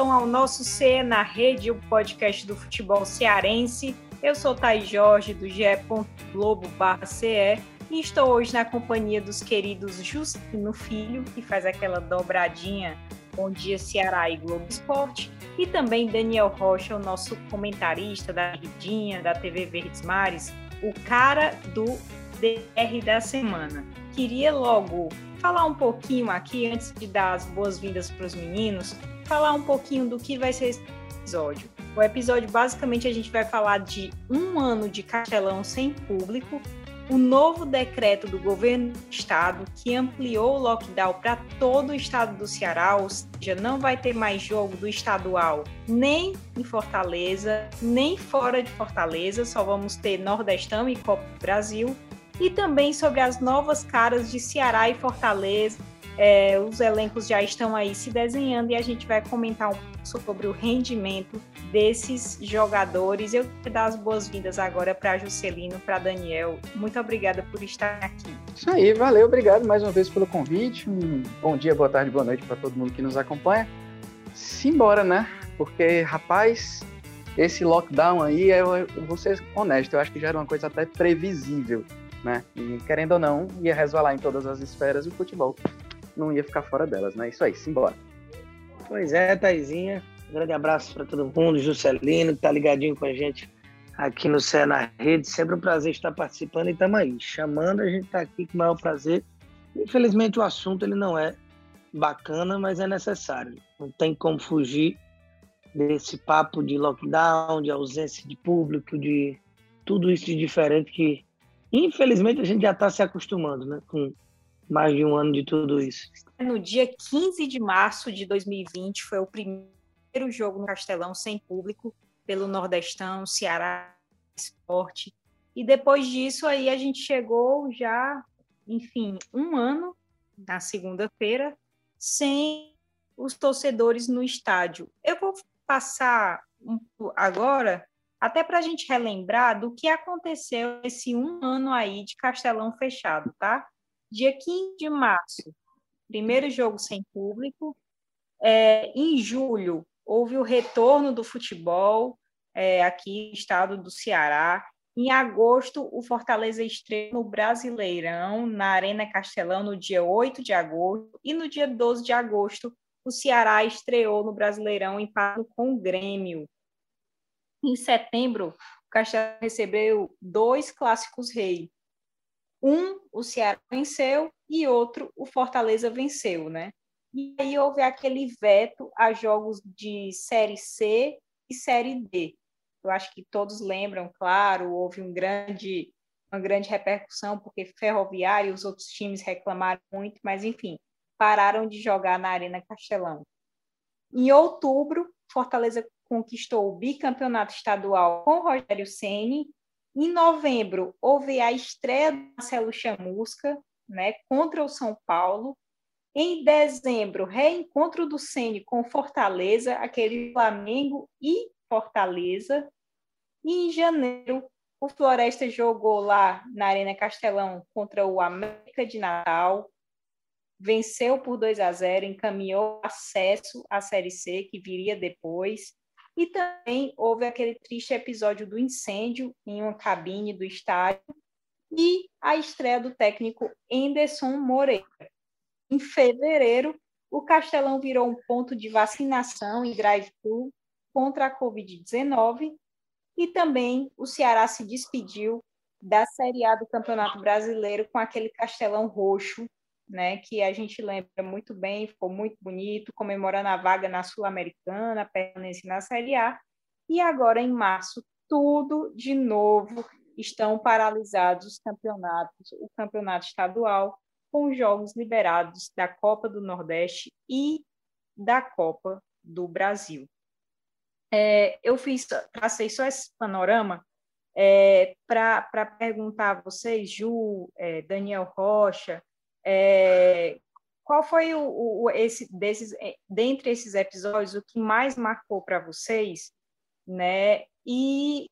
escutam ao nosso C na rede, o podcast do futebol cearense. Eu sou Thaís Jorge, do GE. Globo CE, e estou hoje na companhia dos queridos Justino Filho, que faz aquela dobradinha Bom Dia Ceará e Globo Esporte, e também Daniel Rocha, o nosso comentarista da Ridinha, da TV Verdes Mares, o cara do DR da semana. Queria logo falar um pouquinho aqui, antes de dar as boas-vindas para os meninos, falar um pouquinho do que vai ser esse episódio. O episódio, basicamente, a gente vai falar de um ano de Castelão sem público, o novo decreto do governo do estado que ampliou o lockdown para todo o estado do Ceará, ou seja, não vai ter mais jogo do estadual nem em Fortaleza, nem fora de Fortaleza, só vamos ter Nordestão e Copa do Brasil e também sobre as novas caras de Ceará e Fortaleza. É, os elencos já estão aí se desenhando e a gente vai comentar um pouco sobre o rendimento desses jogadores. Eu quero dar as boas-vindas agora para Juscelino, para Daniel. Muito obrigada por estar aqui. Isso aí, valeu, obrigado mais uma vez pelo convite. Um bom dia, boa tarde, boa noite para todo mundo que nos acompanha. Simbora, né? Porque, rapaz, esse lockdown aí, eu, eu vou ser honesto, eu acho que já era uma coisa até previsível né? E querendo ou não, ia resvalar em todas as esferas e o futebol não ia ficar fora delas, né? Isso aí, simbora. Pois é, Taizinha. Grande abraço para todo mundo, Juscelino, que tá ligadinho com a gente aqui no Cé na Rede. Sempre um prazer estar participando e estamos aí. Chamando, a gente está aqui com o maior prazer. Infelizmente o assunto ele não é bacana, mas é necessário. Não tem como fugir desse papo de lockdown, de ausência de público, de tudo isso de diferente que Infelizmente, a gente já está se acostumando, né? Com mais de um ano de tudo isso. No dia 15 de março de 2020, foi o primeiro jogo no Castelão sem público, pelo Nordestão, Ceará Esporte. E depois disso, aí a gente chegou já, enfim, um ano, na segunda-feira, sem os torcedores no estádio. Eu vou passar agora até para a gente relembrar do que aconteceu esse um ano aí de Castelão fechado, tá? Dia 15 de março, primeiro jogo sem público. É, em julho, houve o retorno do futebol é, aqui no estado do Ceará. Em agosto, o Fortaleza estreou no Brasileirão, na Arena Castelão, no dia 8 de agosto. E no dia 12 de agosto, o Ceará estreou no Brasileirão, empatando com o Grêmio. Em setembro, o Castelo recebeu dois clássicos rei. Um, o Ceará venceu, e outro, o Fortaleza venceu, né? E aí houve aquele veto a jogos de Série C e Série D. Eu acho que todos lembram, claro, houve um grande, uma grande repercussão, porque Ferroviário e os outros times reclamaram muito, mas enfim, pararam de jogar na Arena Castelão. Em outubro, Fortaleza conquistou o bicampeonato estadual com Rogério Ceni. Em novembro, houve a estreia do Marcelo Chamusca, né, contra o São Paulo. Em dezembro, reencontro do Ceni com Fortaleza, aquele Flamengo e Fortaleza. E em janeiro, o Floresta jogou lá na Arena Castelão contra o América de Natal, venceu por 2 a 0, encaminhou acesso à Série C, que viria depois. E também houve aquele triste episódio do incêndio em uma cabine do estádio e a estreia do técnico Anderson Moreira. Em fevereiro, o Castelão virou um ponto de vacinação e drive-thru contra a Covid-19 e também o Ceará se despediu da Série A do Campeonato Brasileiro com aquele Castelão roxo né, que a gente lembra muito bem, ficou muito bonito, comemorando a vaga na Sul-Americana, permanência na Série A, e agora em março, tudo de novo estão paralisados os campeonatos, o campeonato estadual, com os jogos liberados da Copa do Nordeste e da Copa do Brasil. É, eu fiz, tracei só esse panorama é, para perguntar a vocês, Ju, é, Daniel Rocha, é, qual foi o, o, esse desses é, dentre esses episódios o que mais marcou para vocês, né? E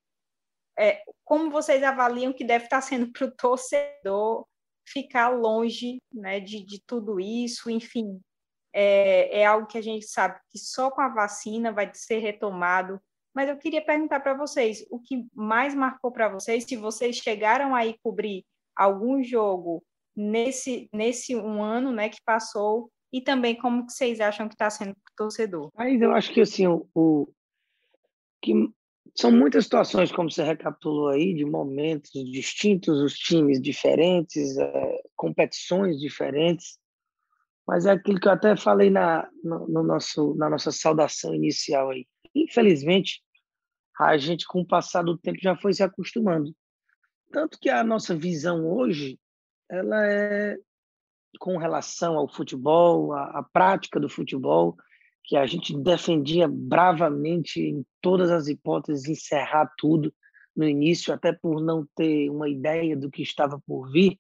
é, como vocês avaliam que deve estar sendo para o torcedor ficar longe, né, de, de tudo isso, enfim, é, é algo que a gente sabe que só com a vacina vai ser retomado. Mas eu queria perguntar para vocês, o que mais marcou para vocês, se vocês chegaram aí cobrir algum jogo nesse, nesse um ano né, que passou, e também como que vocês acham que está sendo o torcedor? Mas eu acho que assim, o, o, que são muitas situações, como você recapitulou aí, de momentos distintos, os times diferentes, é, competições diferentes, mas é aquilo que eu até falei na, no, no nosso, na nossa saudação inicial aí. Infelizmente, a gente, com o passar do tempo, já foi se acostumando. Tanto que a nossa visão hoje, ela é com relação ao futebol, a, a prática do futebol, que a gente defendia bravamente em todas as hipóteses encerrar tudo no início, até por não ter uma ideia do que estava por vir.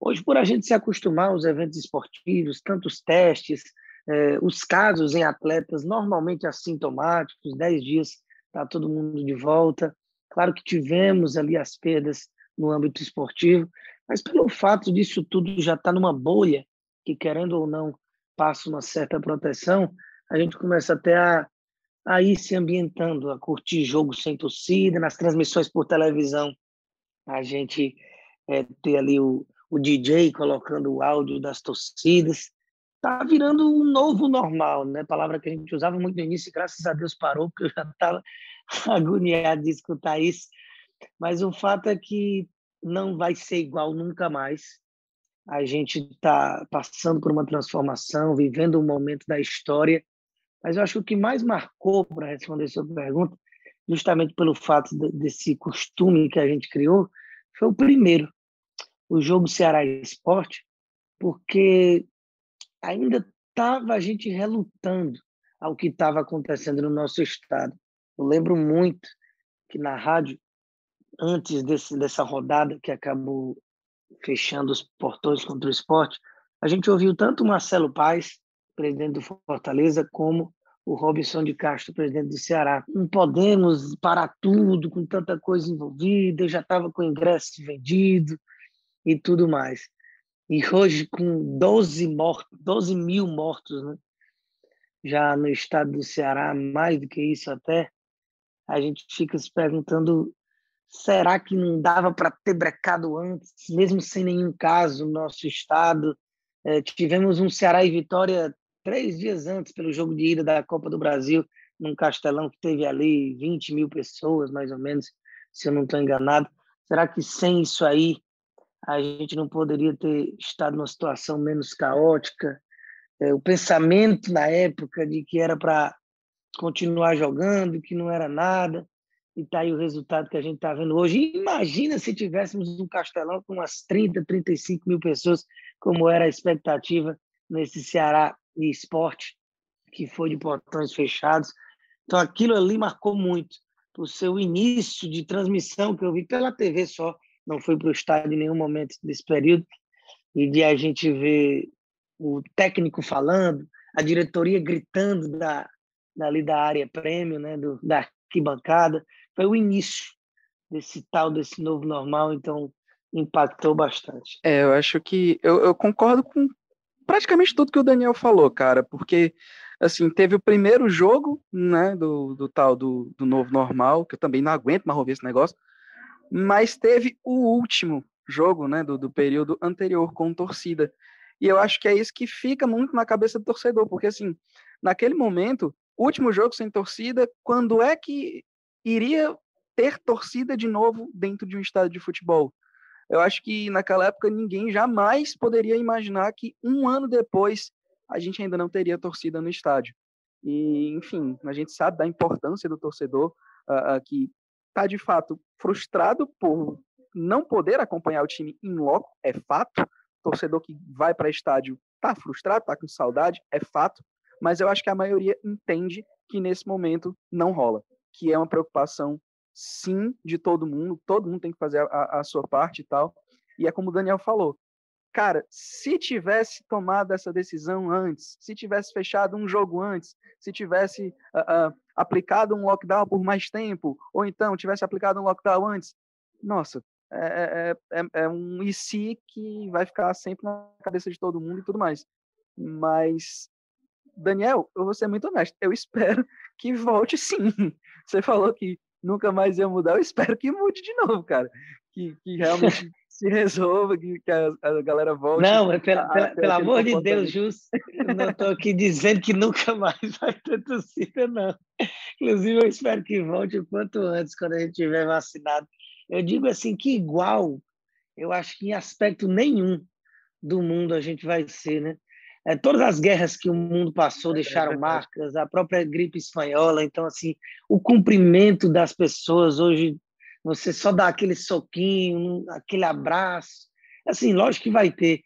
Hoje, por a gente se acostumar aos eventos esportivos, tantos testes, eh, os casos em atletas normalmente assintomáticos, 10 dias está todo mundo de volta. Claro que tivemos ali as perdas no âmbito esportivo, mas pelo fato disso tudo já estar tá numa bolha, que querendo ou não passa uma certa proteção, a gente começa até a, a ir se ambientando, a curtir jogo sem torcida, nas transmissões por televisão, a gente é, ter ali o, o DJ colocando o áudio das torcidas, tá virando um novo normal, né? Palavra que a gente usava muito no início, e graças a Deus parou, porque eu já estava agoniado de escutar isso. Mas o fato é que não vai ser igual nunca mais. A gente está passando por uma transformação, vivendo um momento da história mas eu acho que o que mais marcou, para responder sua pergunta, justamente pelo fato de, desse costume que a gente criou, foi o primeiro, o jogo Ceará Esporte, porque ainda estava a gente relutando ao que estava acontecendo no nosso estado. Eu lembro muito que na rádio, antes desse, dessa rodada que acabou fechando os portões contra o esporte, a gente ouviu tanto o Marcelo Paes, presidente do Fortaleza, como o Robson de Castro, presidente do Ceará. Não podemos parar tudo com tanta coisa envolvida, já estava com ingresso vendido e tudo mais. E hoje, com 12, mortos, 12 mil mortos, né? já no estado do Ceará, mais do que isso até, a gente fica se perguntando será que não dava para ter brecado antes, mesmo sem nenhum caso no nosso estado? É, tivemos um Ceará e Vitória três dias antes, pelo jogo de ida da Copa do Brasil, num castelão que teve ali 20 mil pessoas, mais ou menos, se eu não estou enganado. Será que sem isso aí a gente não poderia ter estado numa situação menos caótica? É, o pensamento na época de que era para continuar jogando, que não era nada, e está aí o resultado que a gente está vendo hoje. imagina se tivéssemos um castelão com umas 30, 35 mil pessoas, como era a expectativa nesse Ceará e esporte, que foi de portões fechados. Então, aquilo ali marcou muito. O seu início de transmissão, que eu vi pela TV só, não fui para o estádio em nenhum momento desse período, e de a gente ver o técnico falando, a diretoria gritando da, dali da área prêmio, né, do, da arquibancada, foi o início desse tal, desse novo normal, então impactou bastante. É, eu acho que eu, eu concordo com praticamente tudo que o Daniel falou, cara, porque assim, teve o primeiro jogo, né, do, do tal do, do novo normal, que eu também não aguento mais ouvir esse negócio, mas teve o último jogo, né, do, do período anterior com torcida. E eu acho que é isso que fica muito na cabeça do torcedor, porque assim, naquele momento, último jogo sem torcida, quando é que iria ter torcida de novo dentro de um estádio de futebol? eu acho que naquela época ninguém jamais poderia imaginar que um ano depois a gente ainda não teria torcida no estádio. E, enfim, a gente sabe da importância do torcedor uh, uh, que está de fato frustrado por não poder acompanhar o time em loco, é fato. Torcedor que vai para estádio está frustrado, está com saudade, é fato. Mas eu acho que a maioria entende que nesse momento não rola, que é uma preocupação sim de todo mundo, todo mundo tem que fazer a, a sua parte e tal. E é como o Daniel falou, cara, se tivesse tomado essa decisão antes, se tivesse fechado um jogo antes, se tivesse uh, uh, aplicado um lockdown por mais tempo, ou então tivesse aplicado um lockdown antes, nossa, é, é, é, é um e se que vai ficar sempre na cabeça de todo mundo e tudo mais. Mas Daniel, eu vou ser muito honesto, eu espero que volte sim. Você falou que nunca mais ia mudar, eu espero que mude de novo, cara. Que, que realmente se resolva, que, que a, a, galera volte. Não, pela, pela, pelo amor de Deus, Justo, eu não estou aqui dizendo que nunca mais vai ter torcida, não. Inclusive, eu espero que volte o quanto antes, quando a gente estiver vacinado. Eu digo assim que igual, eu acho que em aspecto nenhum do mundo a gente vai ser, né? É, todas as guerras que o mundo passou é deixaram marcas, a própria gripe espanhola. Então, assim, o cumprimento das pessoas hoje, você só dá aquele soquinho, aquele abraço. Assim, lógico que vai ter,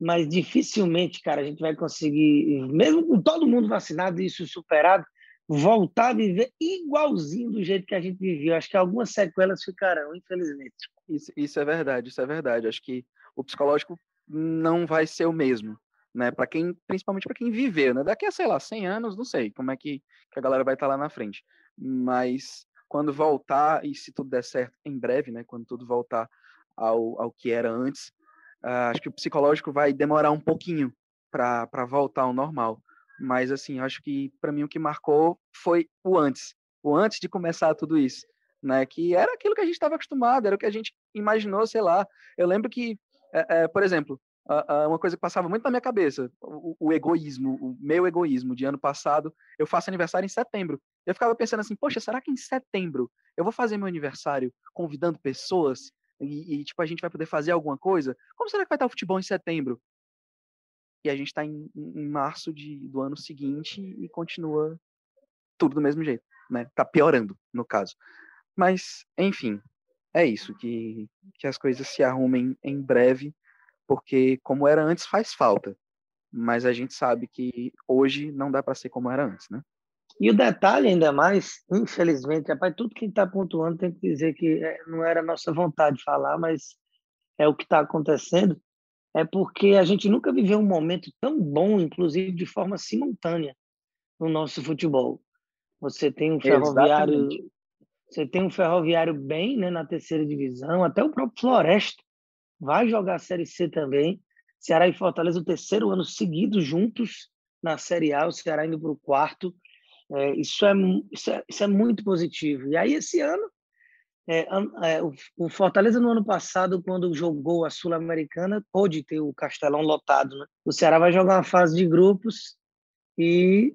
mas dificilmente, cara, a gente vai conseguir, mesmo com todo mundo vacinado e isso superado, voltar a viver igualzinho do jeito que a gente vivia. Acho que algumas sequelas ficarão, infelizmente. Isso, isso é verdade, isso é verdade. Acho que o psicológico não vai ser o mesmo né? Para quem, principalmente para quem viveu, né? Daqui a, sei lá, 100 anos, não sei como é que, que a galera vai estar tá lá na frente. Mas quando voltar, e se tudo der certo em breve, né? Quando tudo voltar ao, ao que era antes, uh, acho que o psicológico vai demorar um pouquinho para voltar ao normal. Mas, assim, acho que para mim o que marcou foi o antes. O antes de começar tudo isso. Né, que era aquilo que a gente estava acostumado, era o que a gente imaginou, sei lá. Eu lembro que, é, é, por exemplo, uma coisa que passava muito na minha cabeça, o, o, egoísmo, o meu egoísmo de ano passado, eu faço aniversário em setembro. Eu ficava pensando assim, poxa, será que em setembro eu vou fazer meu aniversário convidando pessoas e, e tipo, a gente vai poder fazer alguma coisa? Como será que vai estar o futebol em setembro? E a gente está em, em, março de, do ano seguinte e continua tudo do mesmo jeito, né? Tá piorando, no caso. Mas, enfim, é isso, que, que as coisas se arrumem em breve porque como era antes faz falta. Mas a gente sabe que hoje não dá para ser como era antes, né? E o detalhe ainda mais, infelizmente, rapaz, tudo que está pontuando tem que dizer que é, não era nossa vontade de falar, mas é o que está acontecendo, é porque a gente nunca viveu um momento tão bom, inclusive de forma simultânea, no nosso futebol. Você tem um ferroviário, Exatamente. você tem um ferroviário bem, né, na terceira divisão, até o próprio Floresta vai jogar a Série C também. Ceará e Fortaleza, o terceiro ano seguido juntos na Série A, o Ceará indo para o quarto. É, isso, é, isso, é, isso é muito positivo. E aí, esse ano, é, é, o, Fortaleza, no ano passado, quando jogou a Sul-Americana, pôde ter o Castelão lotado. Né? O Ceará vai jogar uma fase de grupos e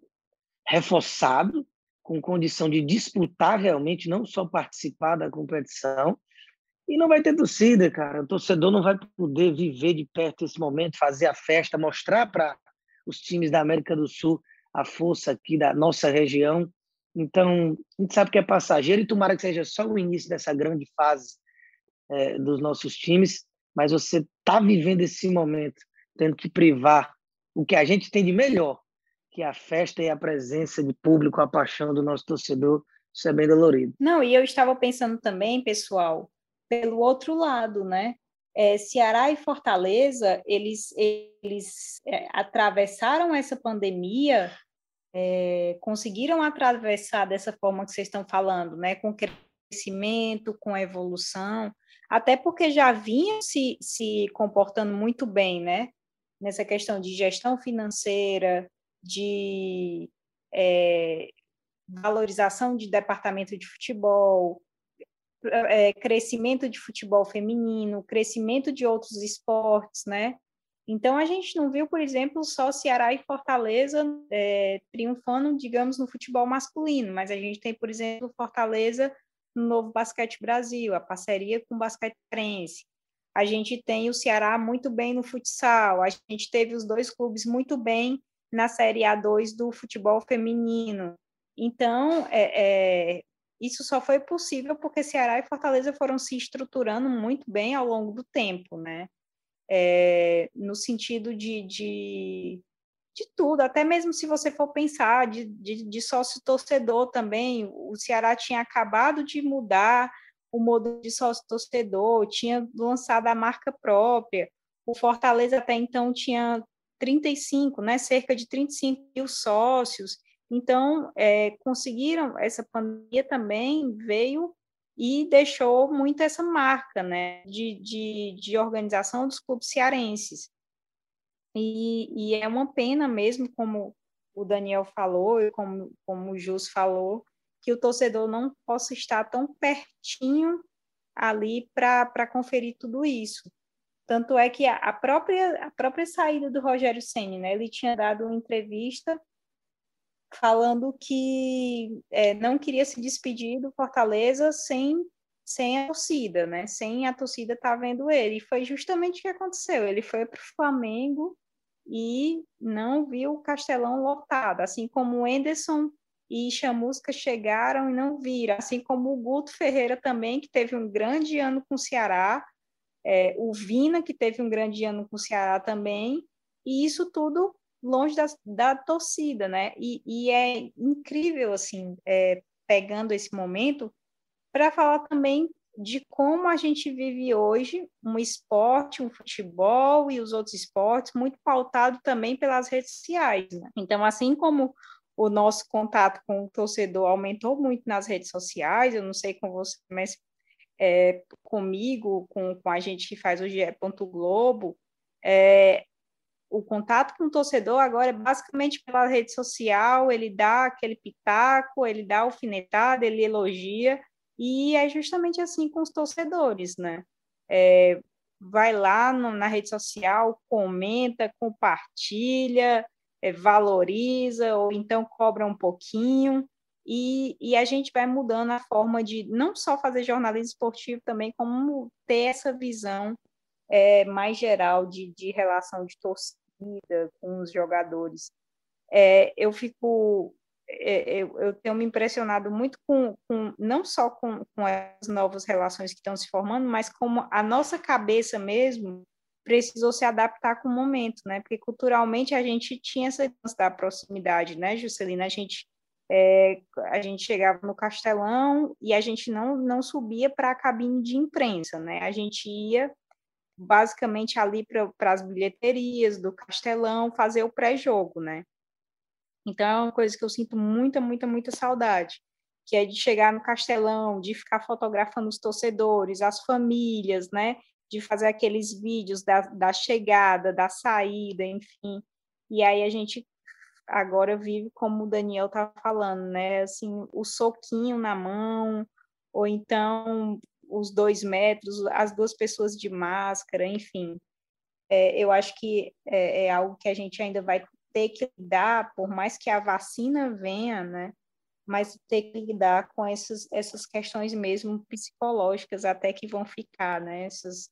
reforçado, com condição de disputar realmente, não só participar da competição, e não vai ter torcida, cara. O torcedor não vai poder viver de perto esse momento, fazer a festa, mostrar para os times da América do Sul a força aqui da nossa região. Então, a gente sabe que é passageiro e tomara que seja só o início dessa grande fase é, dos nossos times, mas você está vivendo esse momento, tendo que privar o que a gente tem de melhor, que é a festa e a presença de público, a paixão do nosso torcedor. Isso é bem dolorido. Não, e eu estava pensando também, pessoal, pelo outro lado, né? É, Ceará e Fortaleza, eles, eles é, atravessaram essa pandemia, é, conseguiram atravessar dessa forma que vocês estão falando, né? Com crescimento, com evolução, até porque já vinham se, se comportando muito bem, né? Nessa questão de gestão financeira, de é, valorização de departamento de futebol, é, crescimento de futebol feminino, crescimento de outros esportes, né? Então, a gente não viu, por exemplo, só Ceará e Fortaleza é, triunfando, digamos, no futebol masculino, mas a gente tem, por exemplo, Fortaleza no Novo Basquete Brasil, a parceria com o Basquete Cearense. A gente tem o Ceará muito bem no futsal, a gente teve os dois clubes muito bem na Série A2 do futebol feminino. Então, é, é, isso só foi possível porque Ceará e Fortaleza foram se estruturando muito bem ao longo do tempo, né? É, no sentido de, de, de, tudo, até mesmo se você for pensar de, de, de sócio-torcedor também, o Ceará tinha acabado de mudar o modelo de sócio-torcedor, tinha lançado a marca própria, o Fortaleza até então tinha 35, né, cerca de 35 mil sócios, então, é, conseguiram, essa pandemia também veio e deixou muito essa marca né, de, de, de organização dos clubes cearenses. E, e, é uma pena mesmo, como o Daniel falou e como, como o Jus falou, que o torcedor não possa estar tão pertinho ali para conferir tudo isso. Tanto é que a, própria, a própria saída do Rogério Senna, né, ele tinha dado uma entrevista falando que é, não queria se despedir do Fortaleza sem, sem a torcida, né? Sem a torcida estar tá vendo ele. E foi justamente o que aconteceu. Ele foi para o Flamengo e não viu o Castelão lotado, assim como o Enderson e Chamusca chegaram e não viram, assim como o Guto Ferreira também, que teve um grande ano com o Ceará, é, o Vina, que teve um grande ano com o Ceará também, e isso tudo longe da, da torcida, né? E, e, é incrível, assim, é, pegando esse momento, para falar também de como a gente vive hoje um esporte, um futebol e os outros esportes muito pautado também pelas redes sociais. Né? Então, assim como o nosso contato com o torcedor aumentou muito nas redes sociais, eu não sei com você, mas é, comigo, com, com a gente que faz o GE. Globo, é, o contato com o torcedor agora é basicamente pela rede social, ele dá aquele pitaco, ele dá alfinetada, ele elogia, e é justamente assim com os torcedores, né? É, vai lá no, na rede social, comenta, compartilha, é, valoriza, ou então cobra um pouquinho, e, e, a gente vai mudando a forma de não só fazer jornalismo esportivo também, como ter essa visão é, mais geral de, de relação de torcida com os jogadores. É, eu fico é, eu, eu, tenho me impressionado muito com, com não só com, com, as novas relações que estão se formando, mas como a nossa cabeça mesmo precisou se adaptar com o momento, né? Porque culturalmente a gente tinha essa da proximidade, né, Juscelina? A gente é, a gente chegava no Castelão e a gente não, não subia para a cabine de imprensa, né? A gente ia basicamente ali para as bilheterias do Castelão fazer o pré-jogo, né? Então é uma coisa que eu sinto muita, muita, muita saudade, que é de chegar no Castelão, de ficar fotografando os torcedores, as famílias, né? De fazer aqueles vídeos da, da chegada, da saída, enfim. E aí a gente agora vive como o Daniel tá falando, né? Assim, o soquinho na mão, ou então os dois metros, as duas pessoas de máscara, enfim. É, eu acho que é, é, algo que a gente ainda vai ter que lidar, por mais que a vacina venha, né? Mas ter que lidar com essas, essas questões mesmo psicológicas até que vão ficar, né? Essas,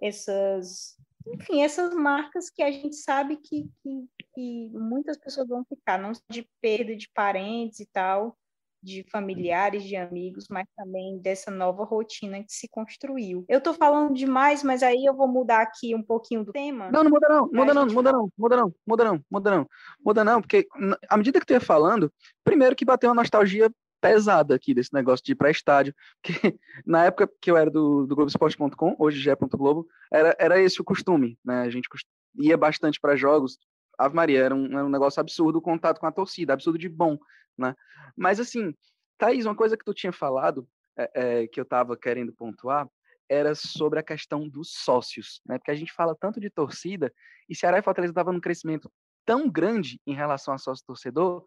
essas, enfim, essas marcas que a gente sabe que, que, que muitas pessoas vão ficar, não de perda de parentes e tal, de familiares, de amigos, mas também dessa nova rotina que se construiu. Eu estou falando demais, mas aí eu vou mudar aqui um pouquinho do tema. Não, não muda não, muda não, muda não, muda não, muda não, muda não, muda não, porque à medida que tu ia falando, primeiro que bateu uma nostalgia pesada aqui desse negócio de ir para estádio, que na época que eu era do, do Globoesporte.com, hoje já é Globo, era, era esse o costume, né? A gente ia bastante para jogos, Ave Maria, era um, era um negócio absurdo o contato com a torcida, absurdo de bom, né? Mas assim, Thaís, uma coisa que tu tinha falado, é, é, que eu estava querendo pontuar, era sobre a questão dos sócios, né? Porque a gente fala tanto de torcida, e Ceará e Fortaleza estavam num crescimento tão grande em relação a sócio-torcedor,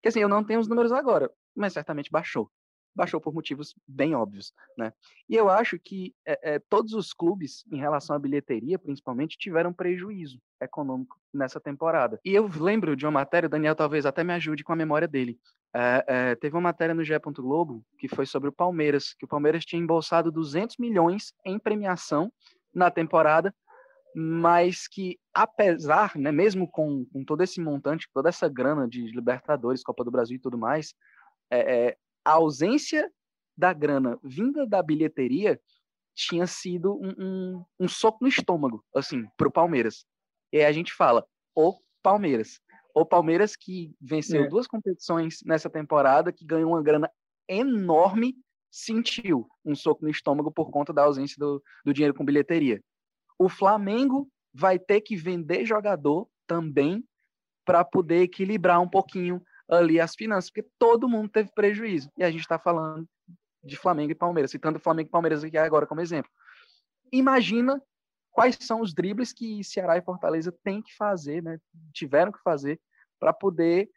que assim, eu não tenho os números agora, mas certamente baixou baixou por motivos bem óbvios, né? E eu acho que é, é, todos os clubes, em relação à bilheteria, principalmente, tiveram prejuízo econômico nessa temporada. E eu lembro de uma matéria, o Daniel talvez até me ajude com a memória dele. É, teve uma matéria no GE. Globo que foi sobre o Palmeiras, que o Palmeiras tinha embolsado 200 milhões em premiação na temporada, mas que apesar, né, mesmo com, com todo esse montante, toda essa grana de Libertadores, Copa do Brasil e tudo mais, é, é, a ausência da grana vinda da bilheteria tinha sido um, um, um soco no estômago, assim, para o Palmeiras. E aí a gente fala, o Palmeiras. O Palmeiras que venceu é. duas competições nessa temporada, que ganhou uma grana enorme, sentiu um soco no estômago por conta da ausência do, do dinheiro com bilheteria. O Flamengo vai ter que vender jogador também para poder equilibrar um pouquinho ali as finanças, porque todo mundo teve prejuízo. E a gente está falando de Flamengo e Palmeiras, citando Flamengo e Palmeiras aqui agora como exemplo. Imagina quais são os dribles que Ceará e Fortaleza têm que fazer, né? tiveram que fazer para poder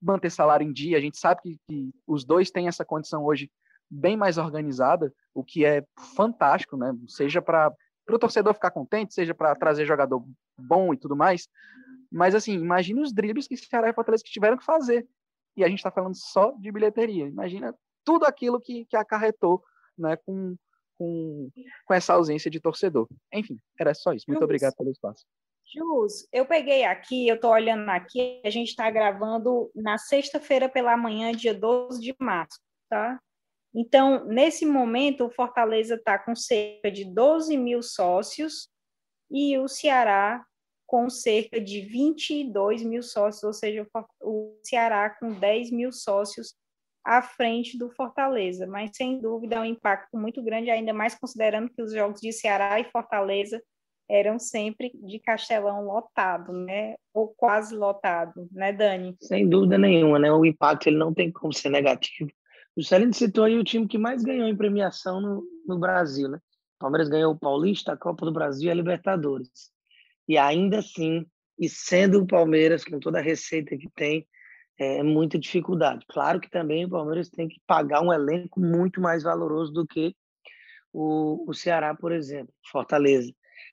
manter salário em dia. A gente sabe que, que os dois têm essa condição hoje bem mais organizada, o que é fantástico, né? Seja para o torcedor ficar contente, seja para trazer jogador bom e tudo mais. Mas assim, imagine os dribles que Ceará e Fortaleza que tiveram que fazer. E a gente está falando só de bilheteria. Imagina tudo aquilo que, que acarretou né, com, com, com essa ausência de torcedor. Enfim, era só isso. Muito obrigado pelo espaço. Jus, eu peguei aqui, eu estou olhando aqui, a gente está gravando na sexta-feira pela manhã, dia 12 de março, tá? Então, nesse momento, o Fortaleza está com cerca de 12 mil sócios e o Ceará com cerca de 22 mil sócios, ou seja, o Ceará com 10 mil sócios à frente do Fortaleza. Mas, sem dúvida, é um impacto muito grande, ainda mais considerando que os jogos de Ceará e Fortaleza eram sempre de Castelão lotado, né? Ou quase lotado, né, Dani? Sem dúvida nenhuma, né? O impacto ele não tem como ser negativo. O Celino citou aí o time que mais ganhou em premiação no, no Brasil, né? O Palmeiras ganhou o Paulista, a Copa do Brasil e a Libertadores. E ainda assim, e sendo o Palmeiras com toda a receita que tem, é muita dificuldade. Claro que também o Palmeiras tem que pagar um elenco muito mais valoroso do que o, o Ceará, por exemplo, Fortaleza.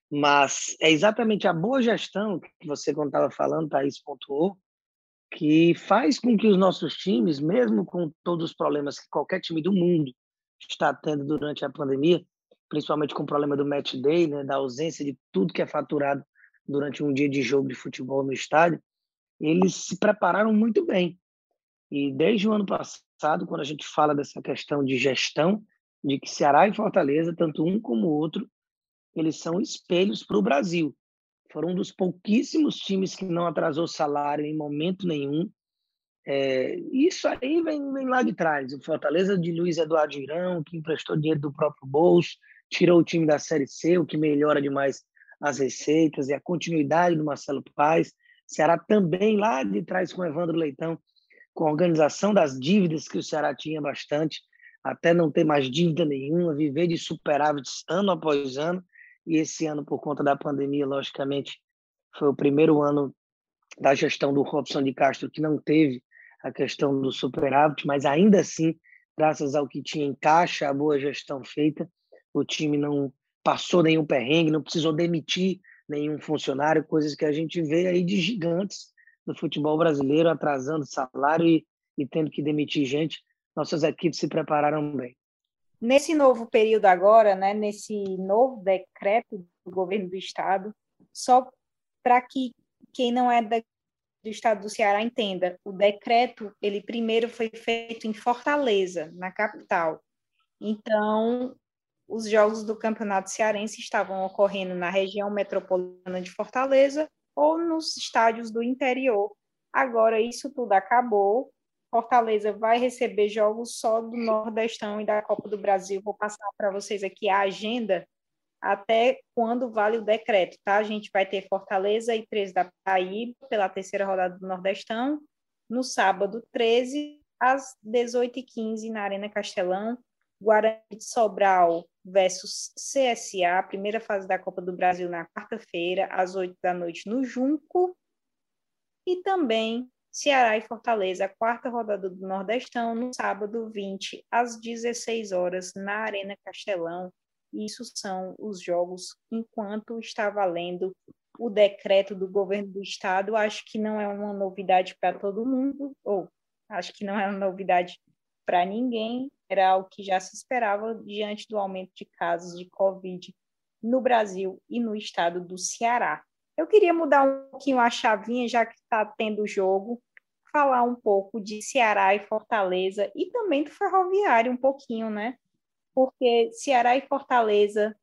Mas é exatamente a boa gestão que você, quando estava falando, Thaís pontuou, que faz com que os nossos times, mesmo com todos os problemas que qualquer time do mundo está tendo durante a pandemia, principalmente com o problema do match day, né, da ausência de tudo que é faturado durante um dia de jogo de futebol no estádio, eles se prepararam muito bem. E desde o ano passado, quando a gente fala dessa questão de gestão, de que Ceará e Fortaleza, tanto um como o outro, eles são espelhos para o Brasil. Foram um dos pouquíssimos times que não atrasou salário em momento nenhum. É, isso aí vem, vem, lá de trás. O Fortaleza de Luiz Eduardo Girão, que emprestou dinheiro do próprio bolso, tirou o time da Série C, o que melhora demais as receitas e a continuidade do Marcelo Paes. Ceará também lá de trás com Evandro Leitão, com a organização das dívidas que o Ceará tinha bastante, até não ter mais dívida nenhuma, viver de superávites ano após ano e esse ano, por conta da pandemia, logicamente, foi o primeiro ano da gestão do Robson de Castro que não teve a questão do superávit, mas ainda assim, graças ao que tinha em caixa, a boa gestão feita, o time não passou nenhum perrengue, não precisou demitir nenhum funcionário, coisas que a gente vê aí de gigantes do futebol brasileiro atrasando salário e, e tendo que demitir gente. Nossas equipes se prepararam bem. Nesse novo período agora, né, nesse novo decreto do governo do estado, só para que quem não é da, do estado do Ceará entenda, o decreto, ele primeiro foi feito em Fortaleza, na capital. Então, os jogos do Campeonato Cearense estavam ocorrendo na região metropolitana de Fortaleza ou nos estádios do interior. Agora isso tudo acabou Fortaleza vai receber jogos só do Nordestão e da Copa do Brasil. Vou passar para vocês aqui a agenda até quando vale o decreto, tá? A gente vai ter Fortaleza e 13 da Paraíba pela terceira rodada do Nordestão, no sábado 13 às 18h15 na Arena Castelão, Guarani de Sobral versus CSA, primeira fase da Copa do Brasil na quarta-feira, às 8 da noite no Junco, e também Ceará e Fortaleza, quarta rodada do Nordestão, no sábado 20, às 16 horas, na Arena Castelão. Isso são os jogos enquanto está valendo o decreto do governo do estado. Acho que não é uma novidade para todo mundo, ou acho que não é uma novidade para ninguém. Era que já se esperava diante do aumento de casos de Covid no Brasil e no estado do Ceará. Eu queria mudar um pouquinho a chavinha, já que está tendo jogo, falar um pouco de Ceará e Fortaleza e também do Ferroviário um pouquinho, né? Porque Ceará e Fortaleza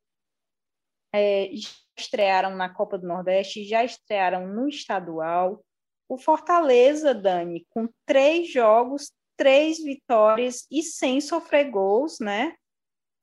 é, estrearam na Copa do Nordeste, já estrearam no estadual. O Fortaleza, Dani, com três jogos, três vitórias e sem sofrer gols, né?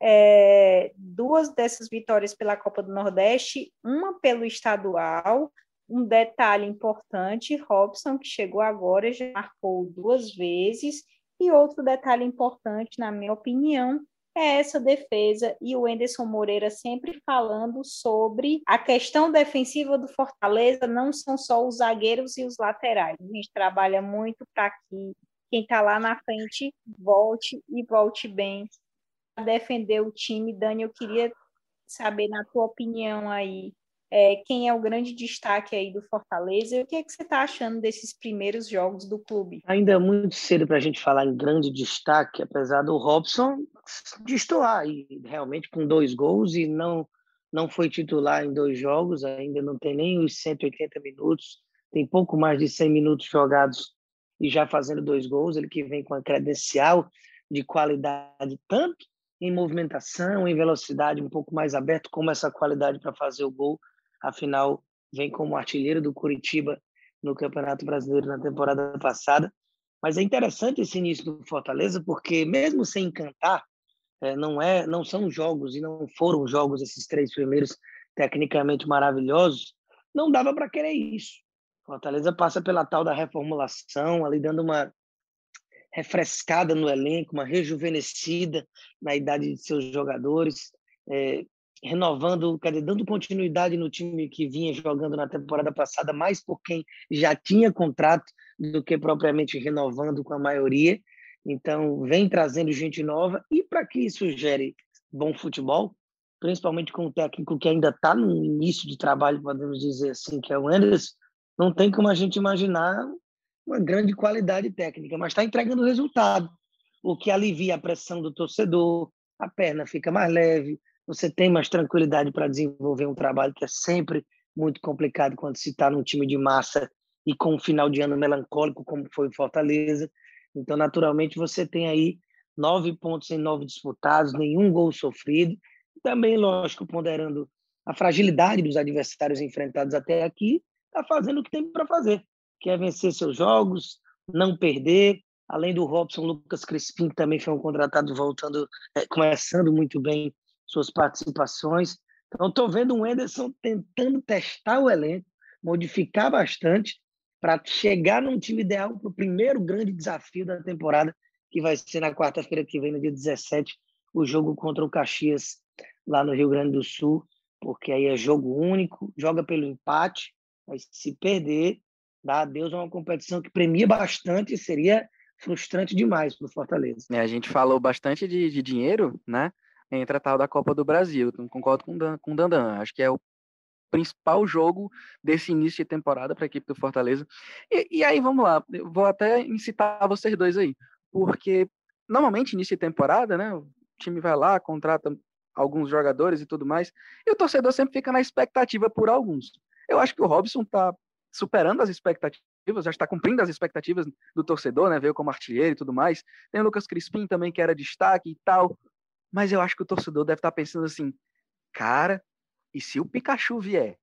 é, duas dessas vitórias pela Copa do Nordeste, uma pelo estadual. Um detalhe importante: Robson, que chegou agora, já marcou duas vezes. E outro detalhe importante, na minha opinião, é essa defesa e o Enderson Moreira sempre falando sobre a questão defensiva do Fortaleza, não são só os zagueiros e os laterais. A gente trabalha muito para que quem está lá na frente volte e volte bem a defender o time. Dani, eu queria saber, na tua opinião aí, é, quem é o grande destaque aí do Fortaleza e o que, é que você está achando desses primeiros jogos do clube? Ainda é muito cedo para a gente falar em grande destaque, apesar do Robson destoar e realmente com dois gols e não não foi titular em dois jogos, ainda não tem nem os 180 minutos, tem pouco mais de 100 minutos jogados e já fazendo dois gols, ele que vem com a credencial de qualidade tanto em movimentação, em velocidade, um pouco mais aberto, como essa qualidade para fazer o gol afinal vem como artilheiro do Curitiba no Campeonato Brasileiro na temporada passada. Mas é interessante esse início do Fortaleza, porque mesmo sem encantar, é, não é, não são jogos e não foram jogos esses três primeiros tecnicamente maravilhosos, não dava para querer isso. Fortaleza passa pela tal da reformulação, ali dando uma refrescada no elenco, uma rejuvenescida na idade de seus jogadores. É, renovando, dizer, dando continuidade no time que vinha jogando na temporada passada, mais por quem já tinha contrato do que propriamente renovando com a maioria. Então, vem trazendo gente nova e para que isso gere bom futebol, principalmente com o técnico que ainda está no início de trabalho, podemos dizer assim, que é o Anderson, não tem como a gente imaginar uma grande qualidade técnica, mas está entregando resultado, o que alivia a pressão do torcedor, a perna fica mais leve, você tem mais tranquilidade para desenvolver um trabalho que é sempre muito complicado quando se está num time de massa e com um final de ano melancólico, como foi o Fortaleza. Então, naturalmente, você tem aí nove pontos em nove disputados, nenhum gol sofrido. Também, lógico, ponderando a fragilidade dos adversários enfrentados até aqui, está fazendo o que tem para fazer, que é vencer seus jogos, não perder. Além do Robson, Lucas Crispim também foi um contratado voltando, é, começando muito bem suas participações. Então, estou vendo o Enderson tentando testar o elenco, modificar bastante para chegar num time ideal para o primeiro grande desafio da temporada, que vai ser na quarta-feira que vem, no dia 17, o jogo contra o Caxias, lá no Rio Grande do Sul, porque aí é jogo único, joga pelo empate, mas se perder, dá adeus a uma competição que premia bastante e seria frustrante demais para o Fortaleza. É, a gente falou bastante de, de dinheiro, né? entra a tal da Copa do Brasil. Concordo com, com o Dandan. Acho que é o principal jogo desse início de temporada para a equipe do Fortaleza. E, e, aí, vamos lá, eu vou até incitar vocês dois aí, porque normalmente início de temporada, né, o time vai lá, contrata alguns jogadores e tudo mais, e o torcedor sempre fica na expectativa por alguns. Eu acho que o Robson está superando as expectativas, já está cumprindo as expectativas do torcedor, né, veio como artilheiro e tudo mais. Tem o Lucas Crispim também, que era destaque e tal. Mas eu acho que o torcedor deve estar tá pensando assim, cara, e se o Pikachu vier?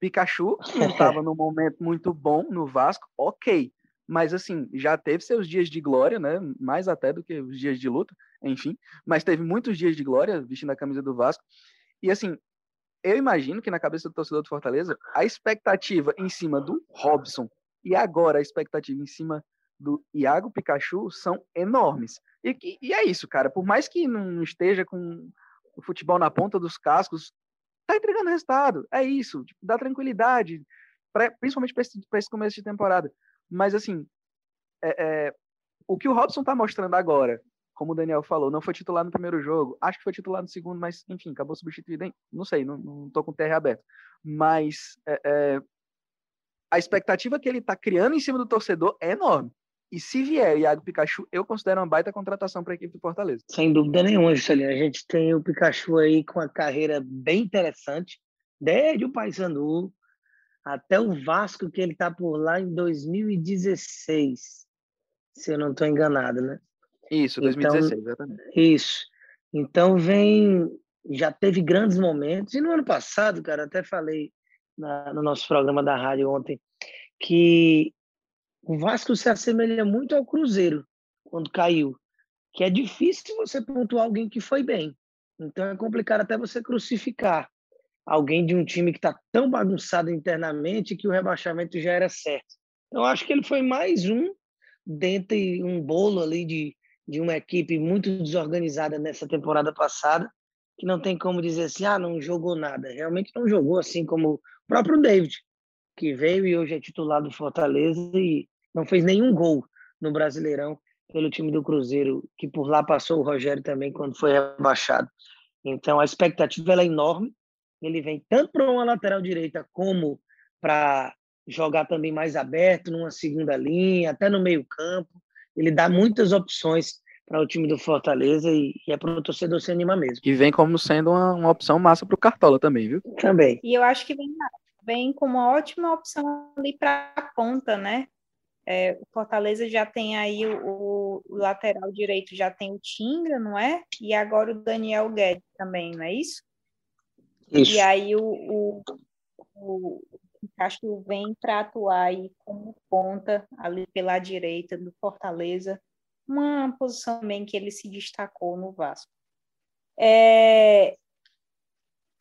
Pikachu não estava num momento muito bom no Vasco, ok. Mas assim, já teve seus dias de glória, né? Mais até do que os dias de luta, enfim. Mas teve muitos dias de glória vestindo a camisa do Vasco. E assim, eu imagino que na cabeça do torcedor do Fortaleza, a expectativa em cima do Robson e agora a expectativa em cima do Iago Pikachu são enormes. E, e é isso, cara. Por mais que não esteja com o futebol na ponta dos cascos, tá entregando resultado. É isso. Tipo, dá tranquilidade, pra, principalmente para esse, esse, começo de temporada. Mas, assim, é, é, o que o Robson tá mostrando agora, como o Daniel falou, não foi titular no primeiro jogo, acho que foi titular no segundo, mas, enfim, acabou substituído. Em, não sei, não, não tô com o TR aberto. Mas é, é, a expectativa que ele tá criando em cima do torcedor é enorme. E se vier Iago Pikachu, eu considero uma baita contratação para a equipe do Fortaleza. Sem dúvida nenhuma, Juscelino. A gente tem o Pikachu aí com uma carreira bem interessante, desde o Paysandu até o Vasco, que ele está por lá em 2016, se eu não estou enganado, né? Isso, 2016, então, exatamente. Isso. Então vem, já teve grandes momentos, e no ano passado, cara, até falei na, no nosso programa da rádio ontem, que o Vasco se assemelha muito ao Cruzeiro quando caiu, que é difícil você pontuar alguém que foi bem. Então é complicado até você crucificar alguém de um time que está tão bagunçado internamente que o rebaixamento já era certo. Então acho que ele foi mais um dentre um bolo ali de, de uma equipe muito desorganizada nessa temporada passada, que não tem como dizer assim, ah, não jogou nada. Realmente não jogou, assim como o próprio David, que veio e hoje é titular do Fortaleza e não fez nenhum gol no Brasileirão pelo time do Cruzeiro, que por lá passou o Rogério também quando foi rebaixado. Então a expectativa é enorme. Ele vem tanto para uma lateral direita como para jogar também mais aberto, numa segunda linha, até no meio-campo. Ele dá muitas opções para o time do Fortaleza e, e é para o torcedor se animar mesmo. E vem como sendo uma, uma opção massa para o Cartola também, viu? Também. E eu acho que vem, vem como uma ótima opção ali para a ponta, né? É, o Fortaleza já tem aí o, o, lateral direito, já tem o Tinga, não é? E agora o Daniel Guedes também, não é isso? isso. E aí o, o, o Castro vem para atuar aí como ponta ali pela direita do Fortaleza, uma posição também que ele se destacou no Vasco. É,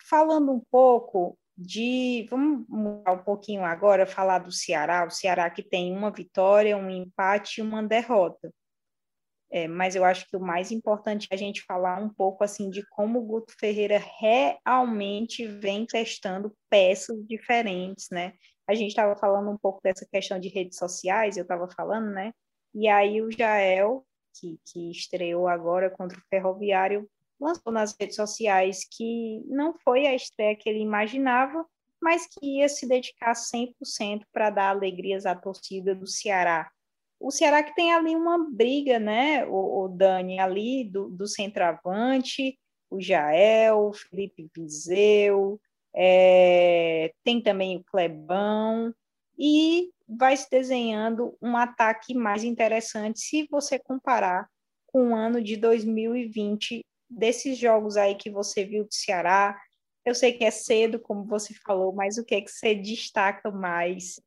falando um pouco de. Vamos mudar um pouquinho agora, falar do Ceará. O Ceará que tem uma vitória, um empate e uma derrota. É, mas eu acho que o mais importante é a gente falar um pouco assim de como o Guto Ferreira realmente vem testando peças diferentes, né? A gente estava falando um pouco dessa questão de redes sociais, eu estava falando, né? E aí o Jael, que, que estreou agora contra o Ferroviário, lançou nas redes sociais que não foi a estreia que ele imaginava, mas que ia se dedicar 100% para dar alegrias à torcida do Ceará. O Ceará que tem ali uma briga, né, o, o Dani, ali do, do centroavante, o Jael, o Felipe Vizeu, é, tem também o Clebão, e vai se desenhando um ataque mais interessante se você comparar com o ano de 2020 desses jogos aí que você viu do Ceará, eu sei que é cedo, como você falou, mas o que é que você destaca mais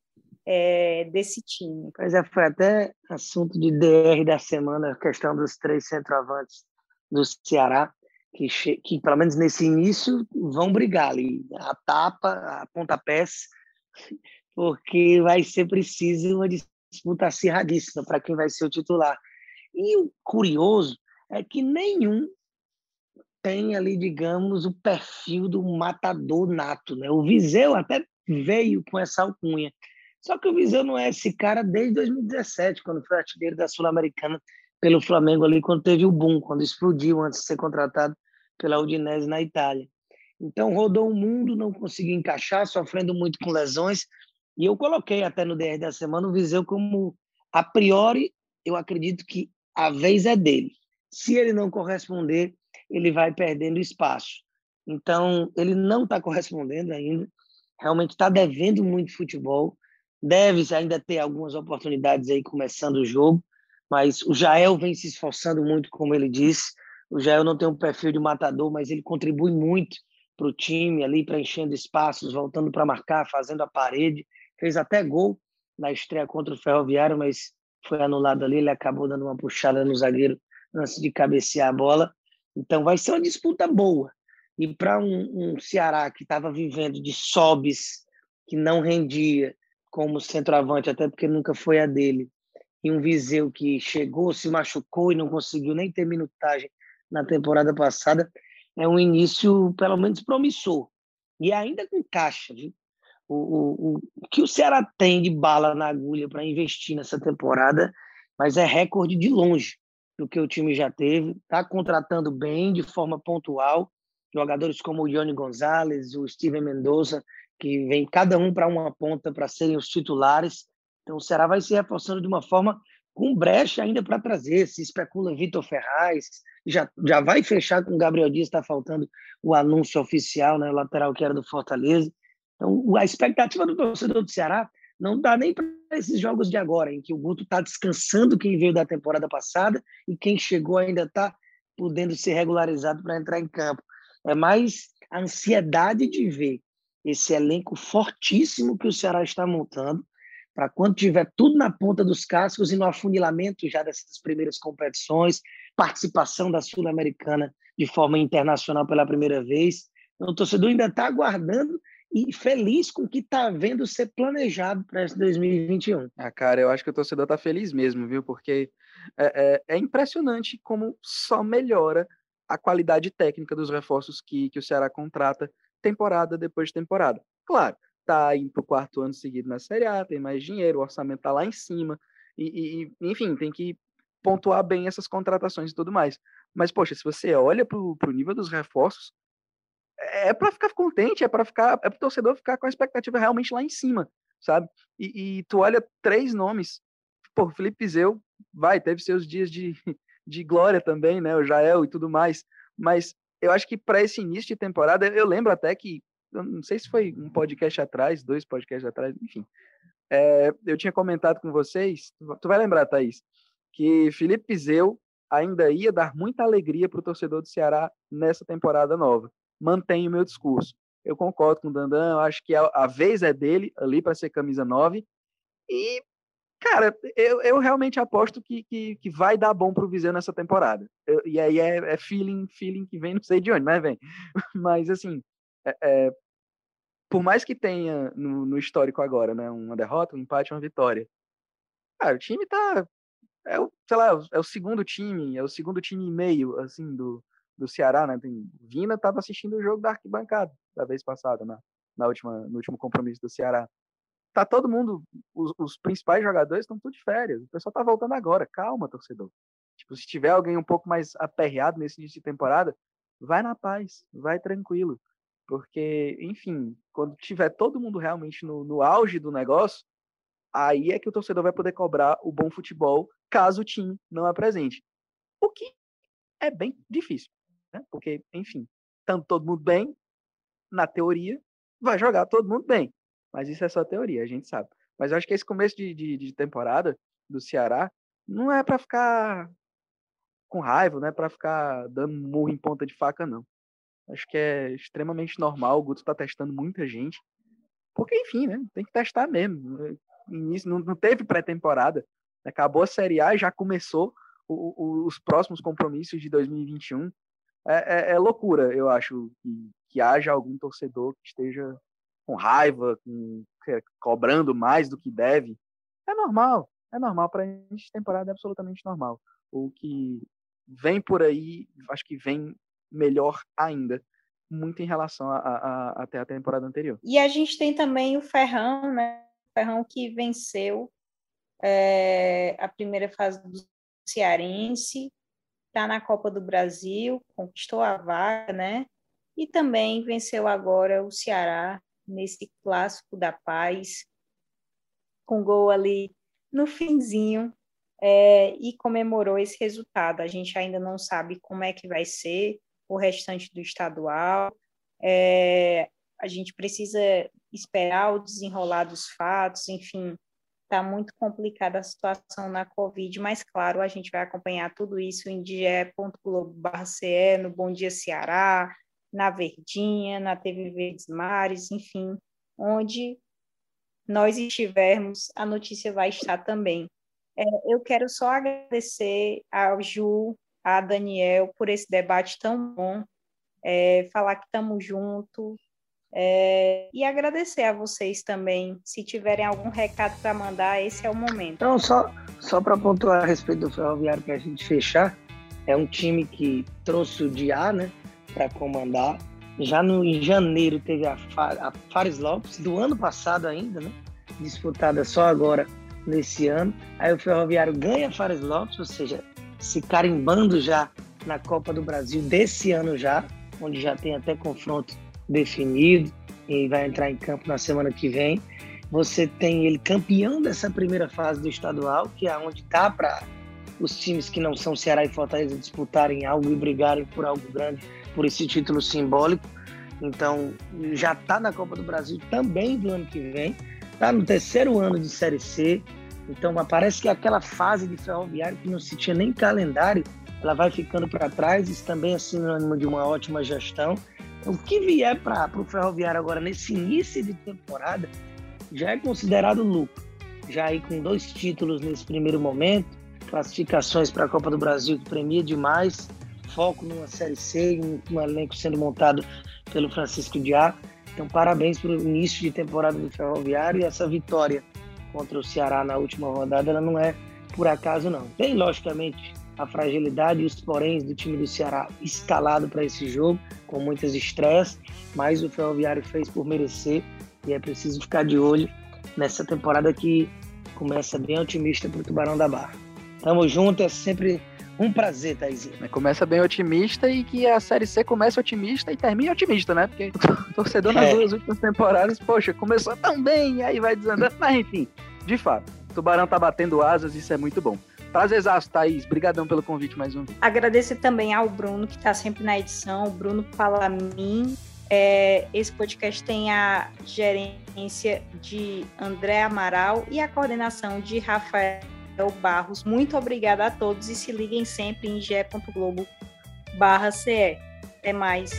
é, desse time? Pois é, foi até assunto de DR da semana, a questão dos três centroavantes do Ceará, que, que pelo menos nesse início vão brigar ali, a tapa, a pontapés, porque vai ser preciso uma disputa acirradíssima para quem vai ser o titular. E o curioso é que nenhum tem ali, digamos, o perfil do matador nato. Né? O Viseu até veio com essa alcunha. Só que o Viseu não é esse cara desde 2017, quando foi artilheiro da Sul-Americana pelo Flamengo ali, quando teve o boom, quando explodiu antes de ser contratado pela Udinese na Itália. Então rodou o mundo, não conseguiu encaixar, sofrendo muito com lesões. E eu coloquei até no DR da semana o Viseu como, a priori, eu acredito que a vez é dele. Se ele não corresponder, ele vai perdendo espaço. Então, ele não está correspondendo ainda, realmente está devendo muito futebol, deve ainda ter algumas oportunidades aí começando o jogo, mas o Jael vem se esforçando muito, como ele disse. O Jael não tem um perfil de matador, mas ele contribui muito para o time ali, preenchendo espaços, voltando para marcar, fazendo a parede. Fez até gol na estreia contra o Ferroviário, mas foi anulado ali. Ele acabou dando uma puxada no zagueiro antes de cabecear a bola. Então vai ser uma disputa boa. E para um, um, Ceará que estava vivendo de sobes, que não rendia como centroavante, até porque nunca foi a dele, e um Viseu que chegou, se machucou e não conseguiu nem ter minutagem na temporada passada, é um início pelo menos promissor. E ainda com caixa, viu? O, o, o que o Ceará tem de bala na agulha para investir nessa temporada, mas é recorde de longe do que o time já teve, está contratando bem, de forma pontual, jogadores como o Ione Gonzalez, o Steven Mendoza, que vem cada um para uma ponta para serem os titulares. Então o Ceará vai se reforçando de uma forma com brecha ainda para trazer. Se especula Vitor Ferraz, já, já vai fechar com o Gabriel Dias, está faltando o anúncio oficial, né, o lateral que era do Fortaleza. Então a expectativa do torcedor do Ceará não dá nem para esses jogos de agora, em que o Guto está descansando quem veio da temporada passada e quem chegou ainda está podendo ser regularizado para entrar em campo. É mais a ansiedade de ver esse elenco fortíssimo que o Ceará está montando, para quando tiver tudo na ponta dos cascos e no afunilamento já dessas primeiras competições, participação da Sul-Americana de forma internacional pela primeira vez. Então, o torcedor ainda está aguardando e feliz com o que está vendo ser planejado para esse 2021. Ah, cara, eu acho que o torcedor está feliz mesmo, viu? Porque é, é, é, impressionante como só melhora a qualidade técnica dos reforços que, que o Ceará contrata temporada depois de temporada. Claro, tá indo para o quarto ano seguido na Série A, tem mais dinheiro, o orçamento está lá em cima, e, e, enfim, tem que pontuar bem essas contratações e tudo mais. Mas, poxa, se você olha para o nível dos reforços, é, é para ficar contente, é para ficar, é para o torcedor ficar com a expectativa realmente lá em cima, sabe? E, e tu olha três nomes, pô, Felipe Zeu, vai, teve seus dias de, de glória também, né? O Jael e tudo mais, mas eu acho que para esse início de temporada, eu lembro até que, não sei se foi um podcast atrás, dois podcasts atrás, enfim, é, eu tinha comentado com vocês, tu vai lembrar, Thaís, que Felipe Zeu ainda ia dar muita alegria para o torcedor do Ceará nessa temporada nova mantenho o meu discurso. Eu concordo com o Dandan, acho que a, a vez é dele ali para ser camisa 9. E, cara, eu, eu realmente aposto que, que, que vai dar bom para o Viseu nessa temporada. Eu, e aí é, é, feeling, feeling que vem, não sei de onde, mas vem. Mas, assim, é, é, por mais que tenha no, no, histórico agora, né, uma derrota, um empate, uma vitória, cara, o time tá. É o, sei lá, é o segundo time, é o segundo time e meio, assim, do, do Ceará, né? Tem, Vina estava assistindo o jogo da arquibancada da vez passada, na, na última, no último compromisso do Ceará. Tá todo mundo, os, os principais jogadores estão tudo de férias. O pessoal tá voltando agora. Calma, torcedor. Tipo, se tiver alguém um pouco mais aperreado nesse início de temporada, vai na paz, vai tranquilo. Porque, enfim, quando tiver todo mundo realmente no, no auge do negócio, aí é que o torcedor vai poder cobrar o bom futebol caso o time não apresente. O que é bem difícil né? Porque, enfim, tanto todo mundo bem, na teoria, vai jogar todo mundo bem. Mas isso é só teoria, a gente sabe. Mas eu acho que esse começo de, de, de temporada do Ceará não é para ficar com raiva, não é para ficar dando murro em ponta de faca, não. Acho que é extremamente normal. O Guto tá testando muita gente. Porque, enfim, né? Tem que testar mesmo. Início, não, não teve pré-temporada. Acabou a Série A já começou o, o, os próximos compromissos de 2021 é, é, é loucura, eu acho, que, que haja algum torcedor que esteja com raiva, com, cobrando mais do que deve. É normal, é normal para a gente, temporada é absolutamente normal. O que vem por aí, acho que vem melhor ainda, muito em relação a, a, a, até a temporada anterior. E a gente tem também o Ferrão, né? O Ferrão que venceu é, a primeira fase do Cearense, está na Copa do Brasil, conquistou a vaga, né? E também venceu agora o Ceará nesse clássico da paz, com gol ali no finzinho, é, e comemorou esse resultado. A gente ainda não sabe como é que vai ser o restante do estadual. É, a gente precisa esperar o desenrolar dos fatos, enfim, está muito complicada a situação na Covid, mas claro, a gente vai acompanhar tudo isso em die.globo.ce, no Bom Dia Ceará, na Verdinha, na TV Verdes Mares, enfim, onde nós estivermos, a notícia vai estar também. É, eu quero só agradecer ao Ju, a Daniel, por esse debate tão bom, é, falar que estamos juntos, é, e agradecer a vocês também. Se tiverem algum recado para mandar, esse é o momento. Então, só, só para pontuar a respeito do Ferroviário, para a gente fechar, é um time que trouxe o Diá né, para comandar. Já no, em janeiro teve a, a Fares Lopes, do ano passado ainda, né, disputada só agora nesse ano. Aí o Ferroviário ganha Fares Lopes, ou seja, se carimbando já na Copa do Brasil desse ano já, onde já tem até confronto definido e vai entrar em campo na semana que vem. Você tem ele campeão dessa primeira fase do estadual, que é onde dá para os times que não são Ceará e Fortaleza disputarem algo e brigarem por algo grande, por esse título simbólico. Então, já está na Copa do Brasil também do ano que vem. Está no terceiro ano de Série C. Então, parece que aquela fase de ferroviário que não se tinha nem calendário, ela vai ficando para trás. Isso também é sinônimo de uma ótima gestão. O que vier para o Ferroviário agora nesse início de temporada já é considerado lucro. Já aí com dois títulos nesse primeiro momento, classificações para a Copa do Brasil que premia demais, foco numa Série C, um, um elenco sendo montado pelo Francisco Diá. Então, parabéns pelo início de temporada do Ferroviário e essa vitória contra o Ceará na última rodada, ela não é por acaso, não. Tem, logicamente, a fragilidade e os poréns do time do Ceará escalado para esse jogo, com muitas estresses, mas o Ferroviário fez por merecer e é preciso ficar de olho nessa temporada que começa bem otimista para o Tubarão da Barra. Tamo junto, é sempre um prazer, Taizinho. Começa bem otimista e que a Série C começa otimista e termina otimista, né? Porque o torcedor nas é. duas últimas temporadas, poxa, começou tão bem, e aí vai desandando. Mas enfim, de fato, o Tubarão tá batendo asas, isso é muito bom. Prazerzaço, Thaís. Obrigadão pelo convite mais um. Agradecer também ao Bruno, que está sempre na edição. O Bruno Palamin. É, esse podcast tem a gerência de André Amaral e a coordenação de Rafael Barros. Muito obrigada a todos e se liguem sempre em ge.globo barra CE. Até mais.